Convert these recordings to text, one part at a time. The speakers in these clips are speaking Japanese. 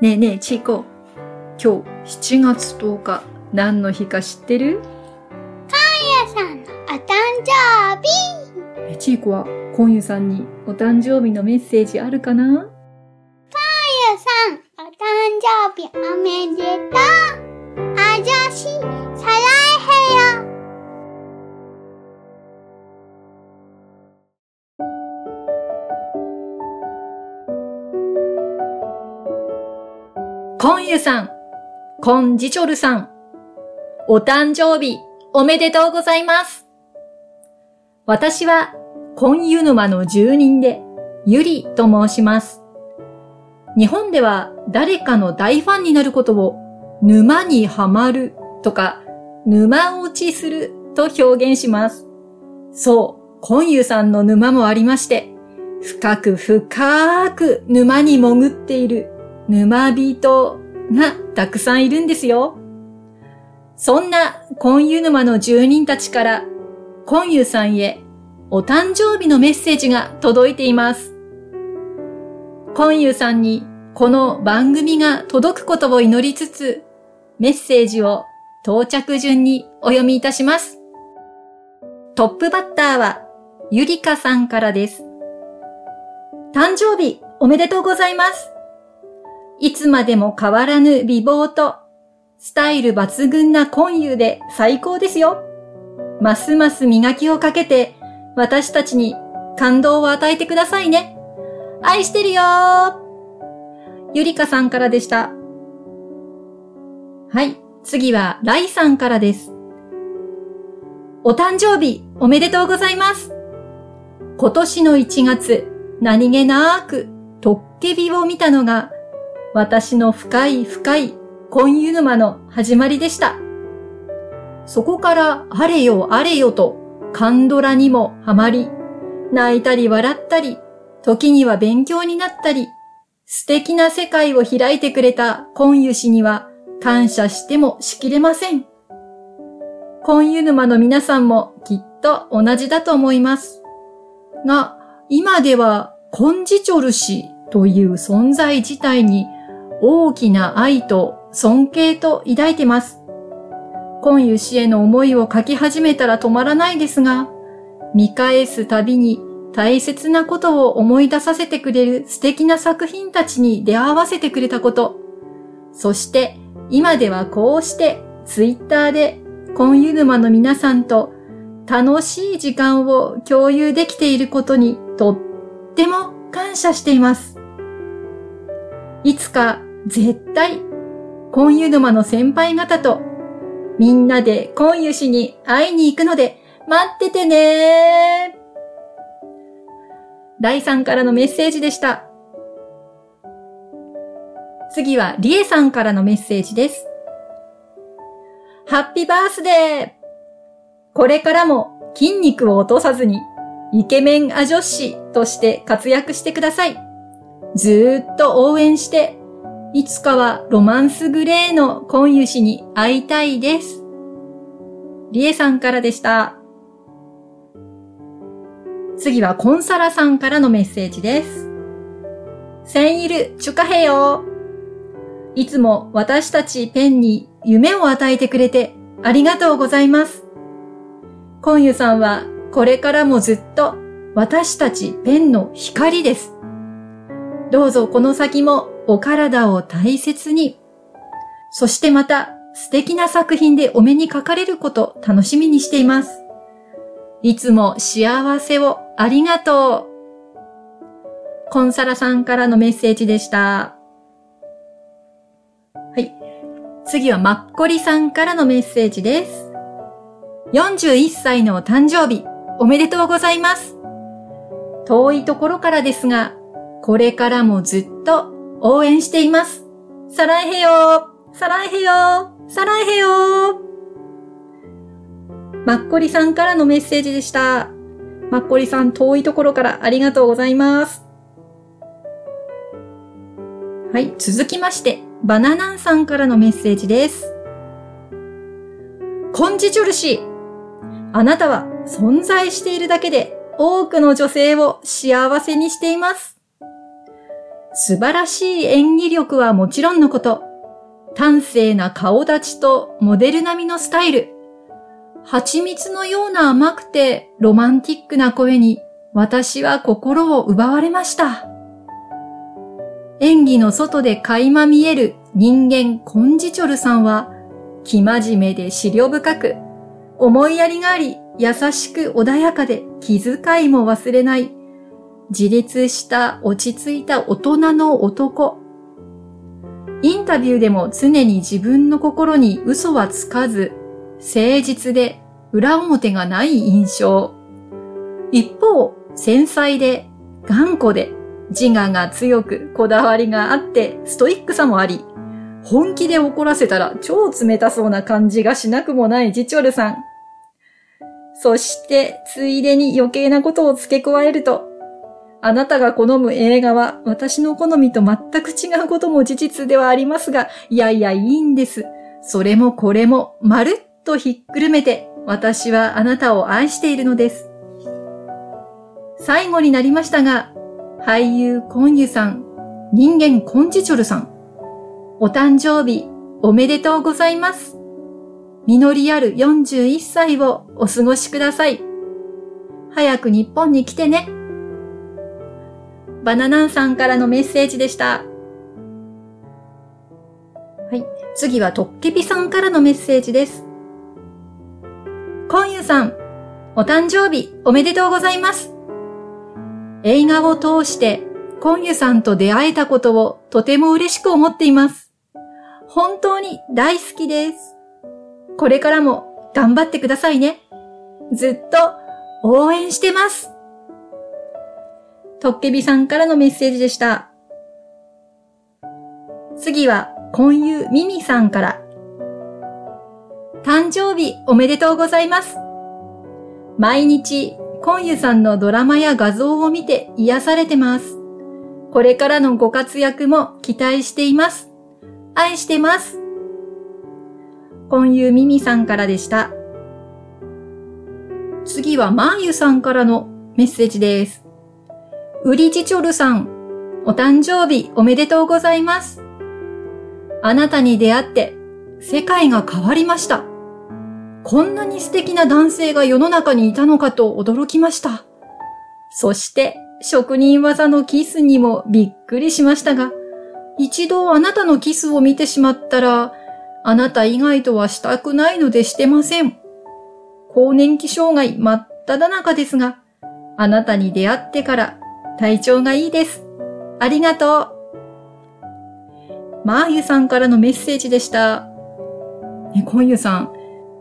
ねえねえ、チーコ。今日7月10日、何の日か知ってる？やさんのお誕生日。えチーコは、コンユさんにお誕生日のメッセージあるかな？やさん、お誕生日おめでコンユさん、コンジチョルさん、お誕生日おめでとうございます。私は、コンユ沼の住人で、ユリと申します。日本では誰かの大ファンになることを、沼にはまるとか、沼落ちすると表現します。そう、コンユさんの沼もありまして、深く深く沼に潜っている沼人がたくさんいるんですよ。そんなコンユ沼の住人たちから、コンユさんへお誕生日のメッセージが届いています。コンユさんにこの番組が届くことを祈りつつ、メッセージを到着順にお読みいたします。トップバッターはゆりかさんからです。誕生日おめでとうございます。いつまでも変わらぬ美貌と、スタイル抜群な婚友で最高ですよ。ますます磨きをかけて、私たちに感動を与えてくださいね。愛してるよゆりかさんからでした。はい。次は、ライさんからです。お誕生日、おめでとうございます。今年の1月、何気なく、トッケビを見たのが、私の深い深い婚湯沼の始まりでした。そこからあれよあれよとカンドラにもハマり、泣いたり笑ったり、時には勉強になったり、素敵な世界を開いてくれた婚湯氏には感謝してもしきれません。婚湯沼の皆さんもきっと同じだと思います。が、今ではコンジチョル氏という存在自体に大きな愛と尊敬と抱いてます。今湯氏への思いを書き始めたら止まらないですが、見返すたびに大切なことを思い出させてくれる素敵な作品たちに出会わせてくれたこと、そして今ではこうしてツイッターで今湯沼の皆さんと楽しい時間を共有できていることにとっても感謝しています。いつか絶対、婚湯沼の先輩方と、みんなで婚湯氏に会いに行くので、待っててねライさんからのメッセージでした。次は、リエさんからのメッセージです。ハッピーバースデーこれからも筋肉を落とさずに、イケメンア女子として活躍してください。ずーっと応援して、いつかはロマンスグレーの婚湯氏に会いたいです。リエさんからでした。次はコンサラさんからのメッセージです。センイルチュカヘヨいつも私たちペンに夢を与えてくれてありがとうございます。婚湯さんはこれからもずっと私たちペンの光です。どうぞこの先もお体を大切に。そしてまた素敵な作品でお目にかかれること楽しみにしています。いつも幸せをありがとう。コンサラさんからのメッセージでした。はい。次はマッコリさんからのメッセージです。41歳のお誕生日、おめでとうございます。遠いところからですが、これからもずっと応援しています。サライヘヨーサライヘヨーサライヘヨーマッコリさんからのメッセージでした。マッコリさん遠いところからありがとうございます。はい、続きまして、バナナンさんからのメッセージです。コンジチョル氏、あなたは存在しているだけで多くの女性を幸せにしています。素晴らしい演技力はもちろんのこと、端正な顔立ちとモデル並みのスタイル、蜂蜜のような甘くてロマンティックな声に私は心を奪われました。演技の外で垣間見える人間コンジチョルさんは、生真面目で資料深く、思いやりがあり、優しく穏やかで気遣いも忘れない、自立した落ち着いた大人の男。インタビューでも常に自分の心に嘘はつかず、誠実で裏表がない印象。一方、繊細で頑固で自我が強くこだわりがあってストイックさもあり、本気で怒らせたら超冷たそうな感じがしなくもないジチョルさん。そして、ついでに余計なことを付け加えると、あなたが好む映画は私の好みと全く違うことも事実ではありますが、いやいやいいんです。それもこれもまるっとひっくるめて、私はあなたを愛しているのです。最後になりましたが、俳優コンユさん、人間コンジチョルさん、お誕生日おめでとうございます。実りある41歳をお過ごしください。早く日本に来てね。バナナンさんからのメッセージでした。はい。次はトッケピさんからのメッセージです。コンユさん、お誕生日おめでとうございます。映画を通してコンユさんと出会えたことをとても嬉しく思っています。本当に大好きです。これからも頑張ってくださいね。ずっと応援してます。トッケビさんからのメッセージでした。次は、婚友ミミさんから。誕生日おめでとうございます。毎日、婚友さんのドラマや画像を見て癒されてます。これからのご活躍も期待しています。愛してます。今夕ミミさんからでした。次はマーユさんからのメッセージです。ウリジチョルさん、お誕生日おめでとうございます。あなたに出会って世界が変わりました。こんなに素敵な男性が世の中にいたのかと驚きました。そして職人技のキスにもびっくりしましたが、一度あなたのキスを見てしまったら、あなた以外とはしたくないのでしてません。更年期障害真っ只中ですが、あなたに出会ってから体調がいいです。ありがとう。マーユさんからのメッセージでした。ね、コンユさん、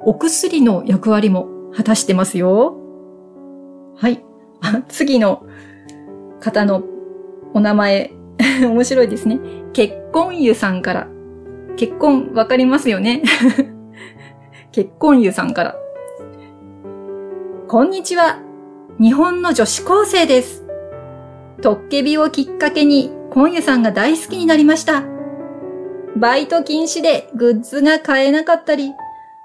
お薬の役割も果たしてますよ。はい。次の方のお名前、面白いですね。結婚湯さんから。結婚わかりますよね 結婚湯さんから。こんにちは。日本の女子高生です。トッケビをきっかけに、コンユさんが大好きになりました。バイト禁止でグッズが買えなかったり、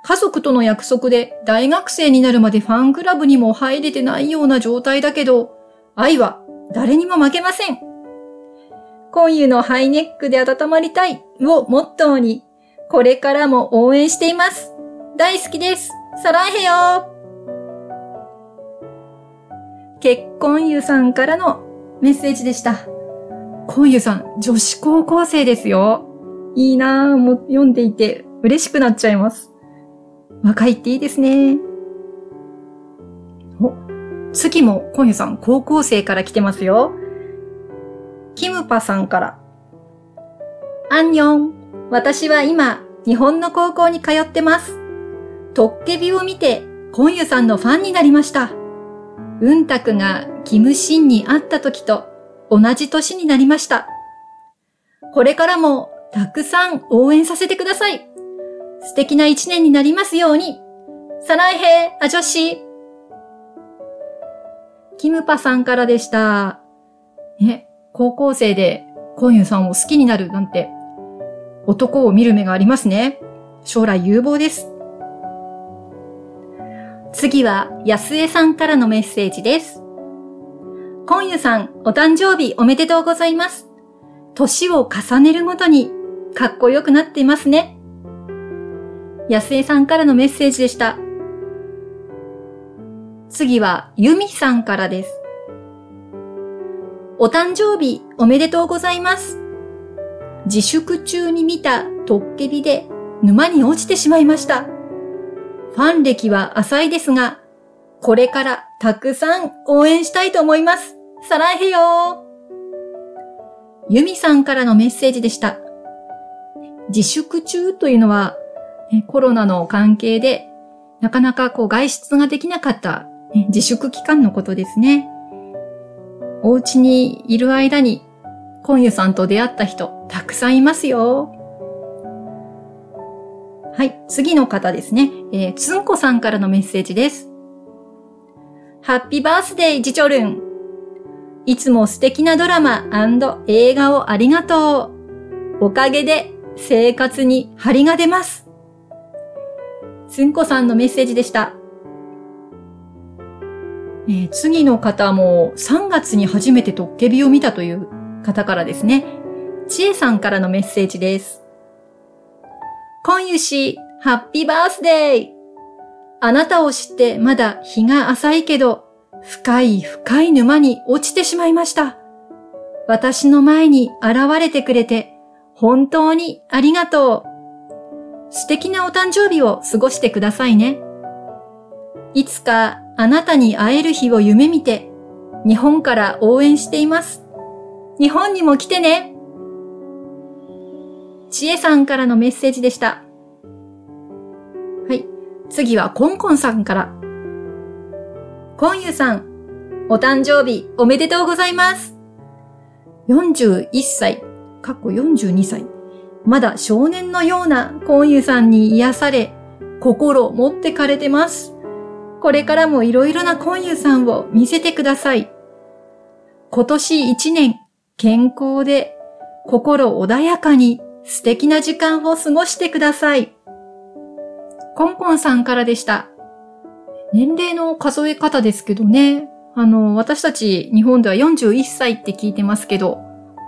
家族との約束で大学生になるまでファンクラブにも入れてないような状態だけど、愛は誰にも負けません。今湯のハイネックで温まりたいをモットーに、これからも応援しています。大好きです。サランヘヨ結婚湯さんからのメッセージでした。婚湯さん、女子高校生ですよ。いいなぁ、もう読んでいて嬉しくなっちゃいます。若いっていいですね。お、次も婚湯さん、高校生から来てますよ。キムパさんから。アンニョン。私は今、日本の高校に通ってます。トッケビを見て、コンユさんのファンになりました。ウンタクがキムシンに会った時と同じ年になりました。これからもたくさん応援させてください。素敵な一年になりますように。サライヘイ、アジョシキムパさんからでした。ね、高校生でコンユさんを好きになるなんて、男を見る目がありますね。将来有望です。次は、安江さんからのメッセージです。コンユさん、お誕生日おめでとうございます。年を重ねるごとにかっこよくなっていますね。安江さんからのメッセージでした。次は、ユミさんからです。お誕生日おめでとうございます。自粛中に見たトッケビで沼に落ちてしまいました。ファン歴は浅いですが、これからたくさん応援したいと思います。サラヘヨユミさんからのメッセージでした。自粛中というのは、コロナの関係でなかなかこう外出ができなかった、自粛期間のことですね。お家にいる間に、コンユさんと出会った人、たくさんいますよ。はい、次の方ですね。えー、つんこさんからのメッセージです。ハッピーバースデー、ジチョルン。いつも素敵なドラマ映画をありがとう。おかげで生活に張りが出ます。つんこさんのメッセージでした。えー、次の方も3月に初めてトッケビを見たという方からですね。ちえさんからのメッセージです。今湯し、ハッピーバースデーあなたを知ってまだ日が浅いけど、深い深い沼に落ちてしまいました。私の前に現れてくれて、本当にありがとう。素敵なお誕生日を過ごしてくださいね。いつかあなたに会える日を夢見て、日本から応援しています。日本にも来てね。ちえさんからのメッセージでした。はい。次はコンコンさんから。コンユさん、お誕生日おめでとうございます。41歳、かっこ42歳。まだ少年のようなコンユさんに癒され、心持ってかれてます。これからもいろいろなコンユさんを見せてください。今年一年、健康で、心穏やかに素敵な時間を過ごしてください。コンコンさんからでした。年齢の数え方ですけどね。あの、私たち日本では41歳って聞いてますけど、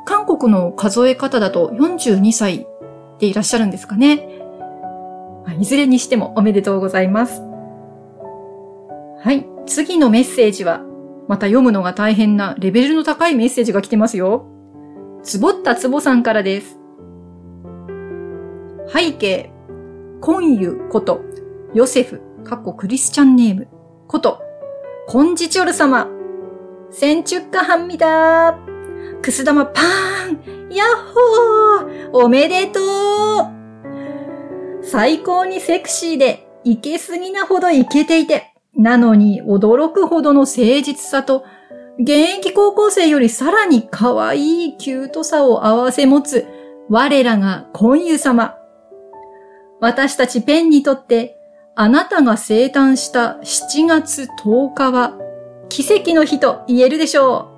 韓国の数え方だと42歳でいらっしゃるんですかね。いずれにしてもおめでとうございます。はい。次のメッセージは、また読むのが大変なレベルの高いメッセージが来てますよ。つぼったつぼさんからです。背景、コンユこと、ヨセフ、かっこクリスチャンネーム、こと、コンジチョル様、センチュッカハンミダー、くす玉パーン、ヤッホー、おめでとう。最高にセクシーで、いけすぎなほどいけていて、なのに驚くほどの誠実さと、現役高校生よりさらに可愛いキュートさを合わせ持つ我らが婚友様。私たちペンにとってあなたが生誕した7月10日は奇跡の日と言えるでしょ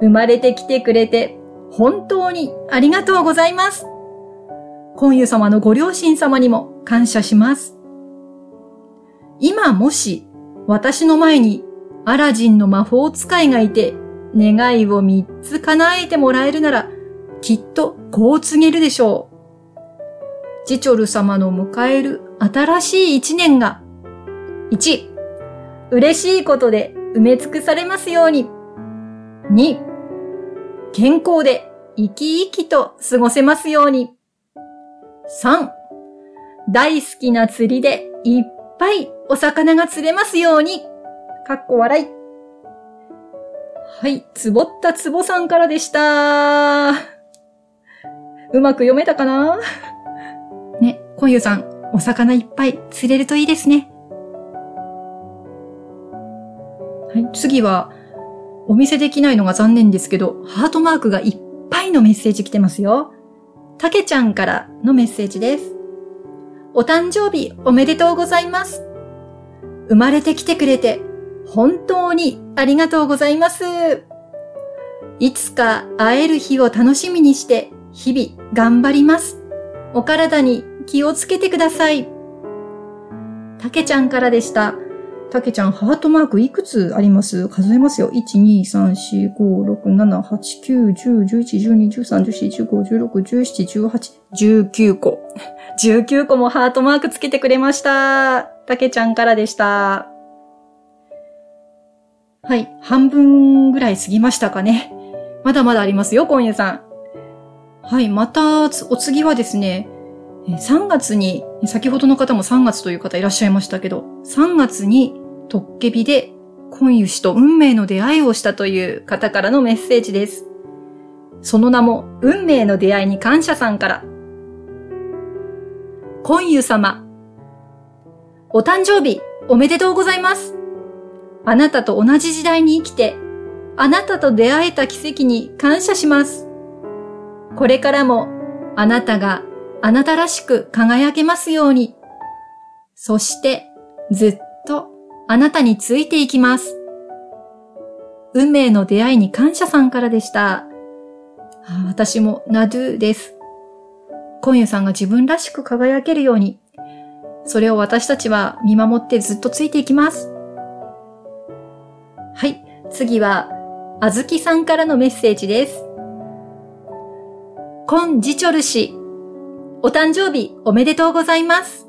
う。生まれてきてくれて本当にありがとうございます。婚友様のご両親様にも感謝します。今もし私の前にアラジンの魔法使いがいて願いを三つ叶えてもらえるならきっとこう告げるでしょう。ジチョル様の迎える新しい一年が1、嬉しいことで埋め尽くされますように。2、健康で生き生きと過ごせますように。3、大好きな釣りでいっぱいお魚が釣れますように。かっこ笑い。はい、つぼったつぼさんからでした。うまく読めたかな？ね、こゆさん、お魚いっぱい釣れるといいですね。はい、次は、お見せできないのが残念ですけど、ハートマークがいっぱいのメッセージ来てますよ。たけちゃんからのメッセージです。お誕生日おめでとうございます。生まれてきてくれて本当にありがとうございます。いつか会える日を楽しみにして日々頑張ります。お体に気をつけてください。たけちゃんからでした。たけちゃん、ハートマークいくつあります？数えますよ。1、2、3、4、5、6、7、8、9、10、11、12、13、14、15、16、17、18、19個。19個もハートマークつけてくれました。たけちゃんからでした。はい。半分ぐらい過ぎましたかね。まだまだありますよ、今夜さん。はい。また、お次はですね、3月に、先ほどの方も3月という方いらっしゃいましたけど、3月にトッケビで婚湯氏と運命の出会いをしたという方からのメッセージです。その名も、運命の出会いに感謝さんから。婚湯様。お誕生日、おめでとうございます。あなたと同じ時代に生きて、あなたと出会えた奇跡に感謝します。これからも、あなたがあなたらしく輝けますように。そして、ずっとあなたについていきます。運命の出会いに感謝さんからでした。私もナドゥです。今夜さんが自分らしく輝けるように、それを私たちは見守ってずっとついていきます。はい。次は、あずきさんからのメッセージです。コンジチョル氏、お誕生日おめでとうございます。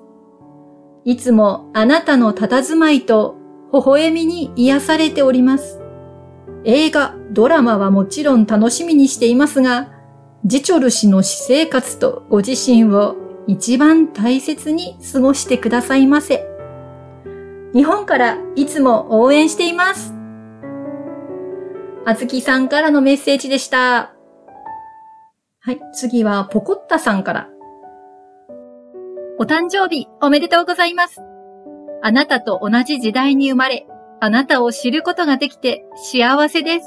いつもあなたの佇まいと微笑みに癒されております。映画、ドラマはもちろん楽しみにしていますが、ジチョル氏の私生活とご自身を一番大切に過ごしてくださいませ。日本からいつも応援しています。あずきさんからのメッセージでした。はい、次はポコッタさんから。お誕生日おめでとうございます。あなたと同じ時代に生まれ、あなたを知ることができて幸せです。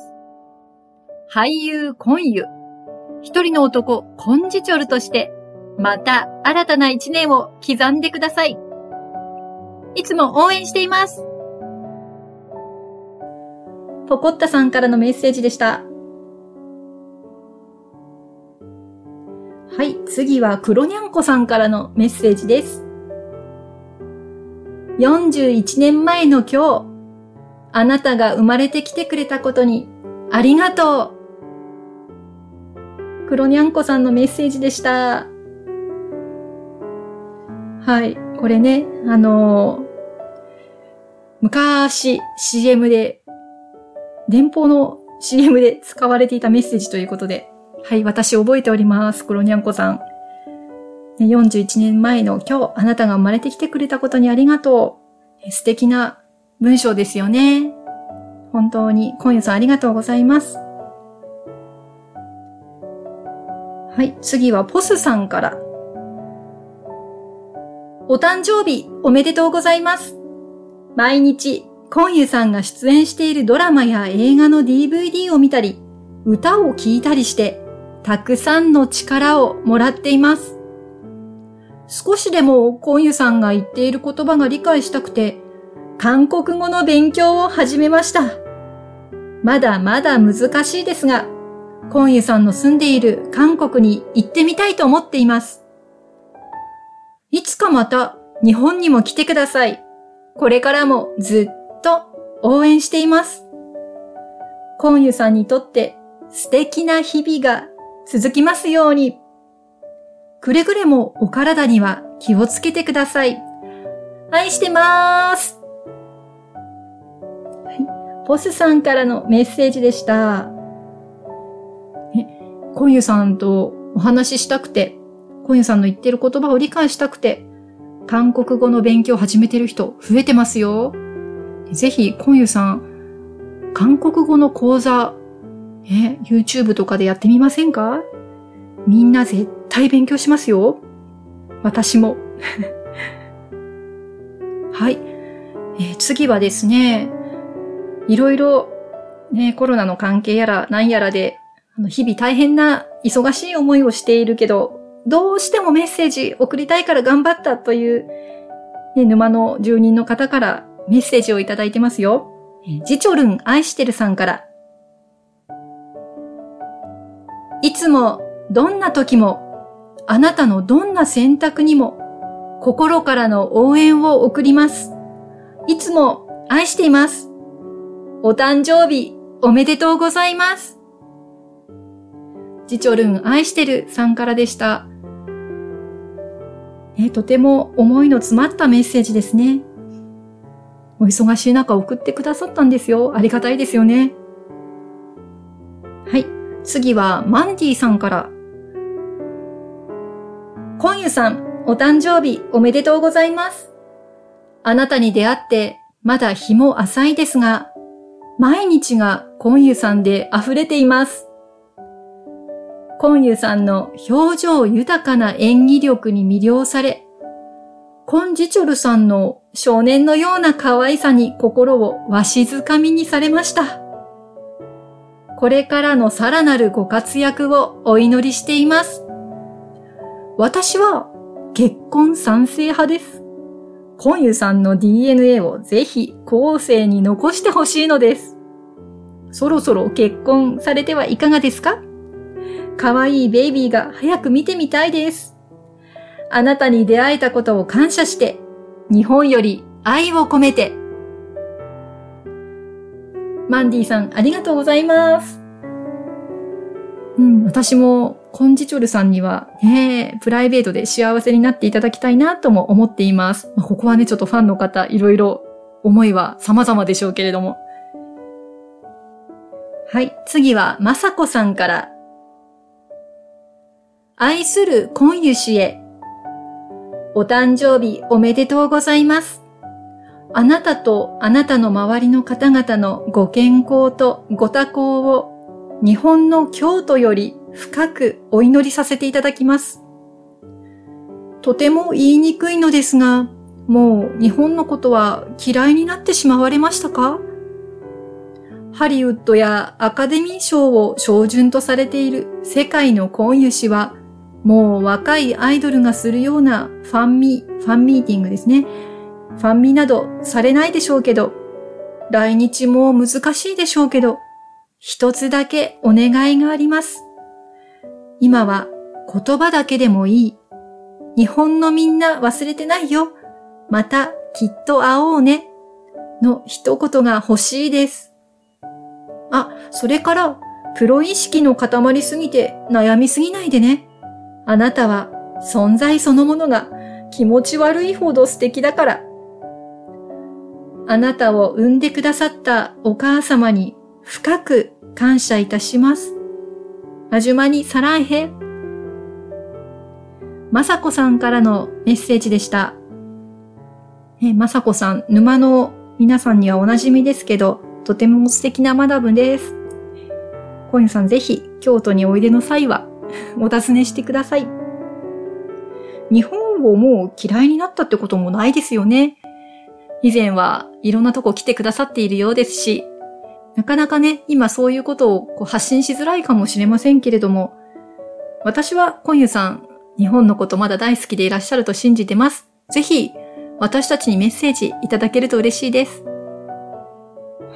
俳優コンユ。一人の男、コンジチョルとして、また新たな一年を刻んでください。いつも応援しています。ポコッタさんからのメッセージでした。はい、次は黒にゃんこさんからのメッセージです。41年前の今日、あなたが生まれてきてくれたことにありがとう。黒にゃんこさんのメッセージでした。はい、これね、あのー、昔 CM で、電報の CM で使われていたメッセージということで、はい、私覚えております。黒にゃんこさん。41年前の今日、あなたが生まれてきてくれたことにありがとう。素敵な文章ですよね。本当に、今夜さんありがとうございます。はい、次はポスさんから。お誕生日おめでとうございます。毎日、コンユさんが出演しているドラマや映画の DVD を見たり、歌を聴いたりして、たくさんの力をもらっています。少しでもコンユさんが言っている言葉が理解したくて、韓国語の勉強を始めました。まだまだ難しいですが、コンユさんの住んでいる韓国に行ってみたいと思っています。いつかまた日本にも来てください。これからもずっと応援しています。コンユさんにとって素敵な日々が続きますように。くれぐれもお体には気をつけてください。愛してまーす。はい。ポスさんからのメッセージでした。え、コンユさんとお話ししたくて、コンユさんの言ってる言葉を理解したくて、韓国語の勉強を始めてる人増えてますよ。ぜひ、コンユさん、韓国語の講座え、YouTube とかでやってみませんか？みんな絶対勉強しますよ。私も。はい、えー、次はですね、いろいろ、ね、コロナの関係やら何やらで、あの日々大変な忙しい思いをしているけど、どうしてもメッセージ送りたいから頑張ったという、ね、沼の住人の方からメッセージをいただいてますよ。ジチョルン愛してるさんからいつも、どんな時も、あなたのどんな選択にも、心からの応援を送ります。いつも愛しています。お誕生日おめでとうございます。ジチョルン愛してるさんからでした。ね、とても思いの詰まったメッセージですね。お忙しい中送ってくださったんですよ。ありがたいですよね。はい。次はマンディさんから。コンユさん、お誕生日おめでとうございます。あなたに出会ってまだ日も浅いですが、毎日がコンユさんで溢れています。コンユさんの表情豊かな演技力に魅了され、コンジチョルさんの少年のような可愛さに心をわしづかみにされました。これからのさらなるご活躍をお祈りしています。私は結婚賛成派です。コンユさんの DNA をぜひ後世に残してほしいのです。そろそろ結婚されてはいかがですか？可愛いベイビーが早く見てみたいです。あなたに出会えたことを感謝して、日本より愛を込めて。マンディさん、ありがとうございます。うん、私もコンジチョルさんにはね、プライベートで幸せになっていただきたいなとも思っています。まあ、ここはね、ちょっとファンの方、いろいろ思いは様々でしょうけれども。はい。次は、まさこさんから。愛するコンユ氏へ。お誕生日おめでとうございます。あなたとあなたの周りの方々のご健康とご多幸を日本の京都より深くお祈りさせていただきます。とても言いにくいのですが、もう日本のことは嫌いになってしまわれましたか？ハリウッドやアカデミー賞を標準とされている世界の婚油氏は、もう若いアイドルがするようなファンミ、ファンミーティングですね。ファンミなどされないでしょうけど、来日も難しいでしょうけど、一つだけお願いがあります。今は言葉だけでもいい。日本のみんな忘れてないよ。またきっと会おうね。の一言が欲しいです。あ、それから、プロ意識の塊すぎて悩みすぎないでね。あなたは存在そのものが気持ち悪いほど素敵だから。あなたを産んでくださったお母様に深く感謝いたします。あじゅまにさらんへ。まさこさんからのメッセージでした。え、まさこさん、沼の皆さんにはおなじみですけど、とても素敵なマダムです。コインさんぜひ京都においでの際は お尋ねしてください。日本をもう嫌いになったってこともないですよね。以前はいろんなとこ来てくださっているようですし、なかなかね、今そういうことをこう発信しづらいかもしれませんけれども、私はコンユさん、日本のことまだ大好きでいらっしゃると信じてます。ぜひ、私たちにメッセージいただけると嬉しいです。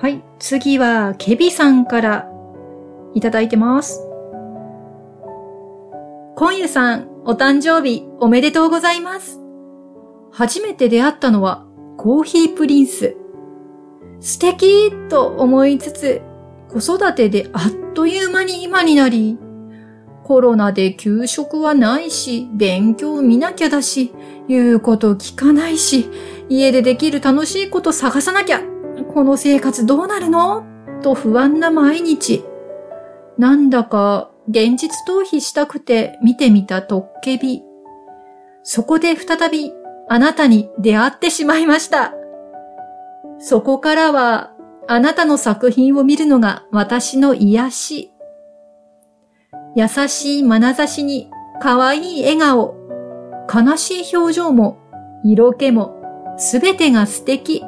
はい、次は、ケビさんからいただいてます。コンユさん、お誕生日おめでとうございます。初めて出会ったのはコーヒープリンス。素敵と思いつつ、子育てであっという間に今になり、コロナで給食はないし、勉強見なきゃだし、言うこと聞かないし、家でできる楽しいこと探さなきゃ。この生活どうなるの？と不安な毎日。なんだか現実逃避したくて見てみたトッケビ。そこで再びあなたに出会ってしまいました。そこからは、あなたの作品を見るのが私の癒し。優しい眼差しに可愛い笑顔、悲しい表情も色気もすべてが素敵。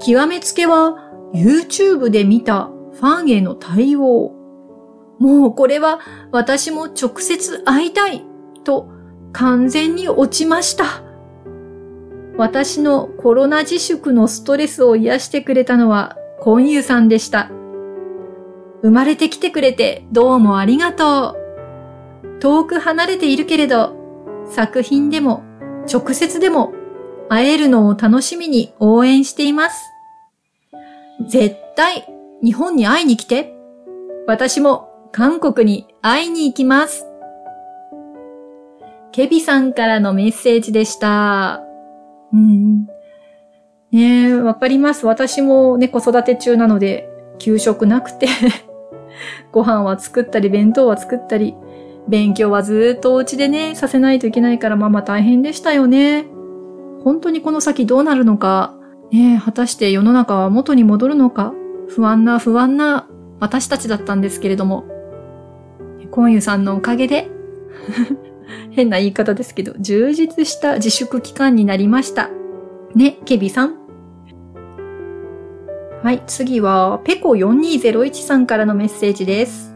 極めつけは YouTube で見たファンへの対応。もうこれは私も直接会いたいと完全に落ちました。私のコロナ自粛のストレスを癒してくれたのは、コンユさんでした。生まれてきてくれてどうもありがとう。遠く離れているけれど、作品でも直接でも会えるのを楽しみに応援しています。絶対日本に会いに来て。私も韓国に会いに行きます。ケビさんからのメッセージでした。うん。ねえ、わかります。私もね、子育て中なので、給食なくて ご飯は作ったり、弁当は作ったり、勉強はずっとお家でね、させないといけないから、ママ大変でしたよね。本当にこの先どうなるのか、ねえ果たして世の中は元に戻るのか、不安な不安な私たちだったんですけれども、コンユさんのおかげで変な言い方ですけど、充実した自粛期間になりました。ね、ケビさん。はい、次は、ペコ4201さんからのメッセージです。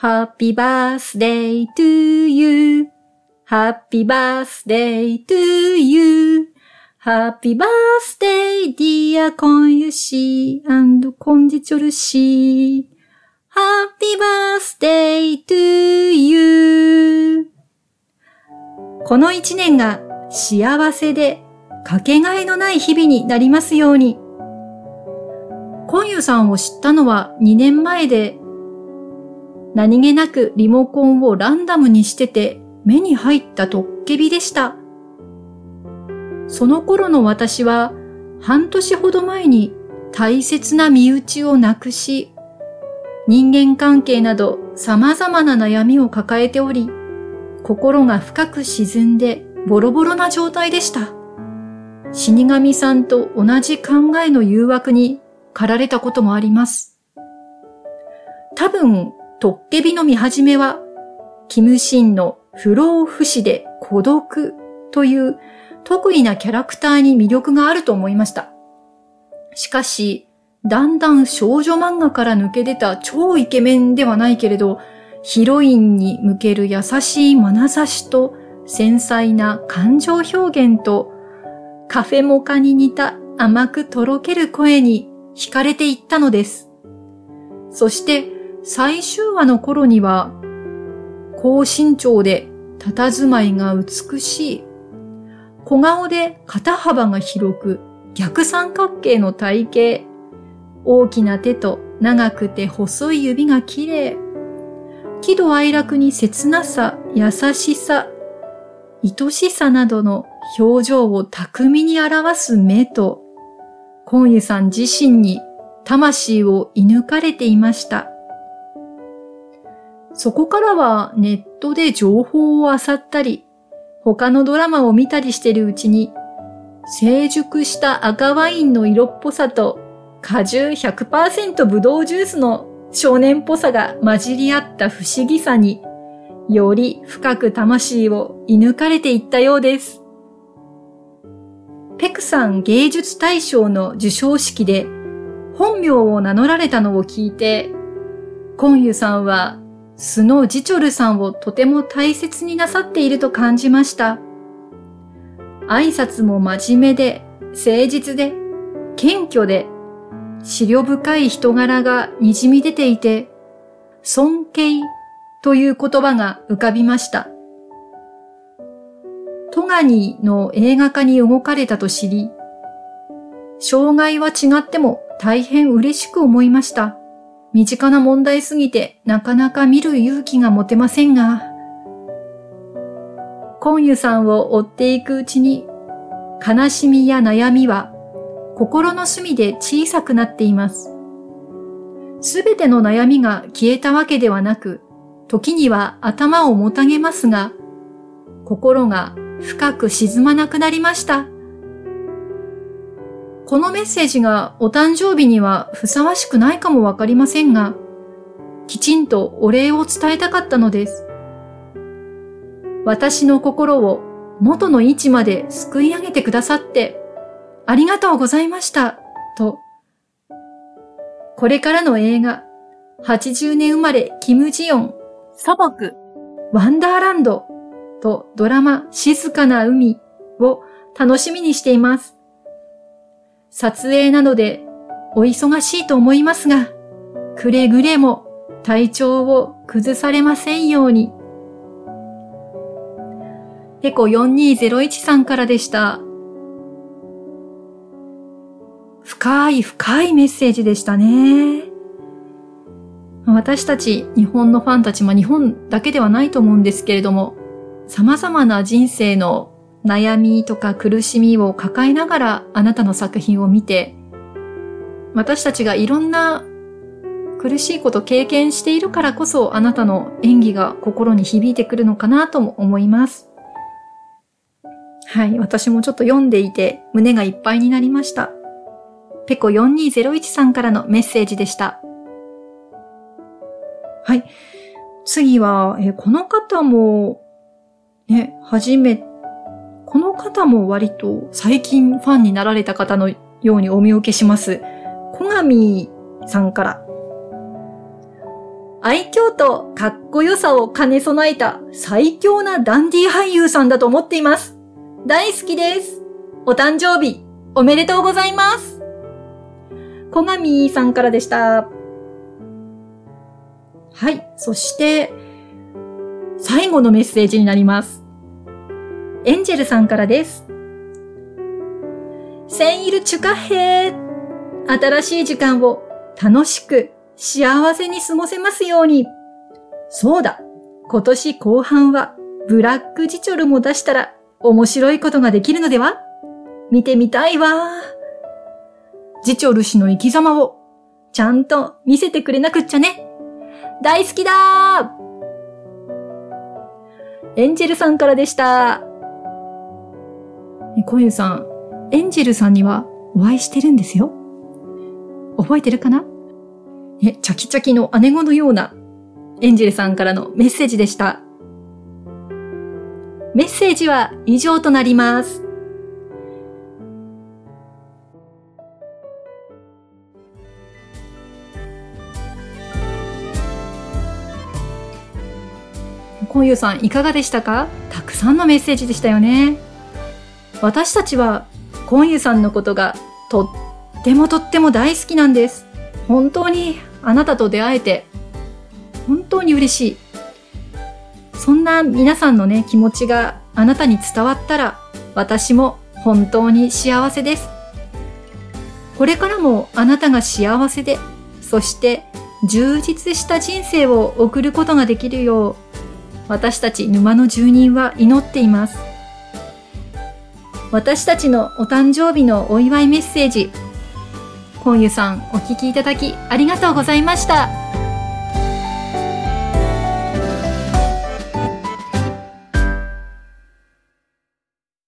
Happy birthday to you.Happy birthday to you.Happy birthday dear コンユシーコンジチョルシー。Happy birthday to you. この一年が幸せでかけがえのない日々になりますように。コンユさんを知ったのは2年前で、何気なくリモコンをランダムにしてて目に入ったトッケビでした。その頃の私は半年ほど前に大切な身内を亡くし、人間関係など様々な悩みを抱えており、心が深く沈んでボロボロな状態でした。死神さんと同じ考えの誘惑に駆られたこともあります。多分、トッケビの見始めは、キムシンの不老不死で孤独という得意なキャラクターに魅力があると思いました。しかし、だんだん少女漫画から抜け出た超イケメンではないけれど、ヒロインに向ける優しい眼差しと繊細な感情表現とカフェモカに似た甘くとろける声に惹かれていったのです。そして最終話の頃には高身長で佇まいが美しい小顔で肩幅が広く逆三角形の体型大きな手と長くて細い指が綺麗。喜怒哀楽に切なさ、優しさ、愛しさなどの表情を巧みに表す目と、コンユさん自身に魂を射抜かれていました。そこからはネットで情報を漁ったり、他のドラマを見たりしているうちに、成熟した赤ワインの色っぽさと果汁100%ブドウジュースの少年っぽさが混じり合った不思議さに、より深く魂を射抜かれていったようです。ペクさん芸術大賞の授賞式で本名を名乗られたのを聞いて、コンユさんはスノージチョルさんをとても大切になさっていると感じました。挨拶も真面目で、誠実で、謙虚で、資料深い人柄が滲み出ていて、尊敬という言葉が浮かびました。トガニの映画化に動かれたと知り、障害は違っても大変嬉しく思いました。身近な問題すぎてなかなか見る勇気が持てませんが、コンユさんを追っていくうちに、悲しみや悩みは心の隅で小さくなっています。すべての悩みが消えたわけではなく、時には頭をもたげますが、心が深く沈まなくなりました。このメッセージがお誕生日にはふさわしくないかもわかりませんが、きちんとお礼を伝えたかったのです。私の心を元の位置まですくい上げてくださってありがとうございました、と。これからの映画、80年生まれキム・ジヨン、砂漠、ワンダーランドとドラマ静かな海を楽しみにしています。撮影なのでお忙しいと思いますが、くれぐれも体調を崩されませんように。ペコ4201さんからでした。深い深いメッセージでしたね。私たち日本のファンたち、まあ日本だけではないと思うんですけれども、様々な人生の悩みとか苦しみを抱えながらあなたの作品を見て、私たちがいろんな苦しいこと経験しているからこそあなたの演技が心に響いてくるのかなとも思います。はい、私もちょっと読んでいて胸がいっぱいになりました。ペコ4201さんからのメッセージでした。はい。次は、えこの方も、ね、初め、この方も割と最近ファンになられた方のようにお見受けします。小上さんから。愛嬌とかっこよさを兼ね備えた最強なダンディ俳優さんだと思っています。大好きです。お誕生日、おめでとうございます。小上さんからでした。はい。そして、最後のメッセージになります。エンジェルさんからです。センイルチュカヘー。新しい時間を楽しく幸せに過ごせますように。そうだ。今年後半はブラックジチョルも出したら面白いことができるのでは？見てみたいわ。ジチョル氏の生き様をちゃんと見せてくれなくっちゃね。大好きだーエンジェルさんからでした。コユさん、エンジェルさんにはお会いしてるんですよ。覚えてるかな？ね、チャキチャキの姉子のようなエンジェルさんからのメッセージでした。メッセージは以上となります。コンユさんいかがでしたか？たくさんのメッセージでしたよね。私たちはコンユさんのことがとってもとっても大好きなんです。本当にあなたと出会えて本当に嬉しい。そんな皆さんのね、気持ちがあなたに伝わったら、私も本当に幸せです。これからもあなたが幸せで、そして充実した人生を送ることができるよう、私たち沼の住人は祈っています。私たちのお誕生日のお祝いメッセージ、コンユさんお聞きいただきありがとうございました。